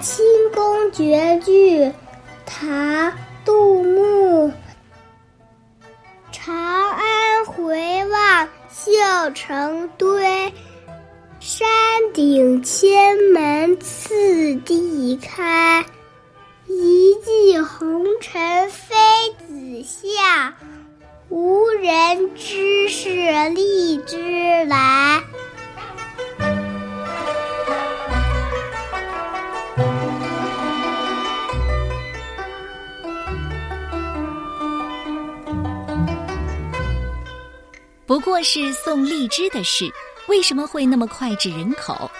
清宫绝句唐杜牧长安回望绣成堆山顶千门次第开一骑红尘妃子笑无人知是荔枝来。不过是送荔枝的事，为什么会那么脍炙人口？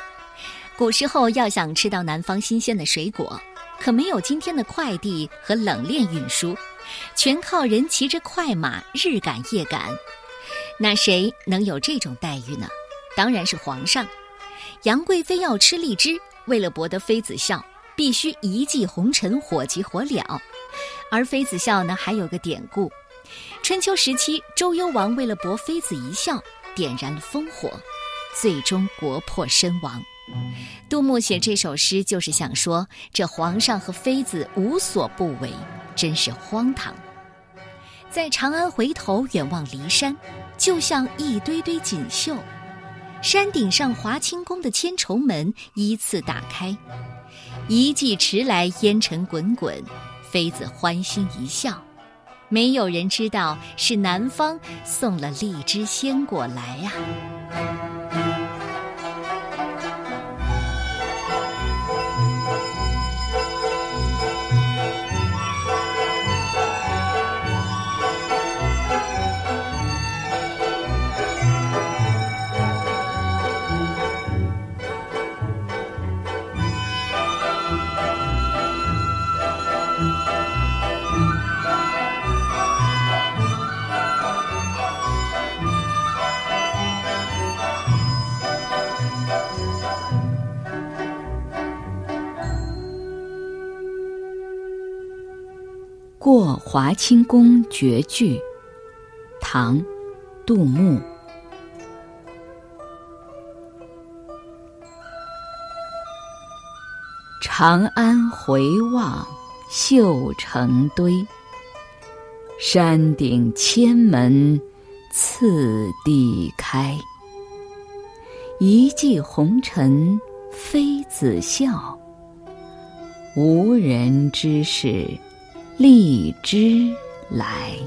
古时候要想吃到南方新鲜的水果，可没有今天的快递和冷链运输，全靠人骑着快马日赶夜赶。那谁能有这种待遇呢？当然是皇上。杨贵妃要吃荔枝，为了博得妃子笑，必须一骑红尘，火急火燎。而妃子笑呢，还有个典故。春秋时期，周幽王为了博妃子一笑，点燃了烽火，最终国破身亡。杜牧写这首诗，就是想说，这皇上和妃子无所不为，真是荒唐。在长安回头远望骊山，就像一堆堆锦绣。山顶上华清宫的千重门依次打开，一骑迟来烟尘滚滚，妃子欢心一笑。没有人知道是南方送了荔枝鲜果来呀。过华清宫绝句，唐·杜牧。长安回望绣成堆，山顶千门次第开。一骑红尘妃子笑，无人知是。荔枝来。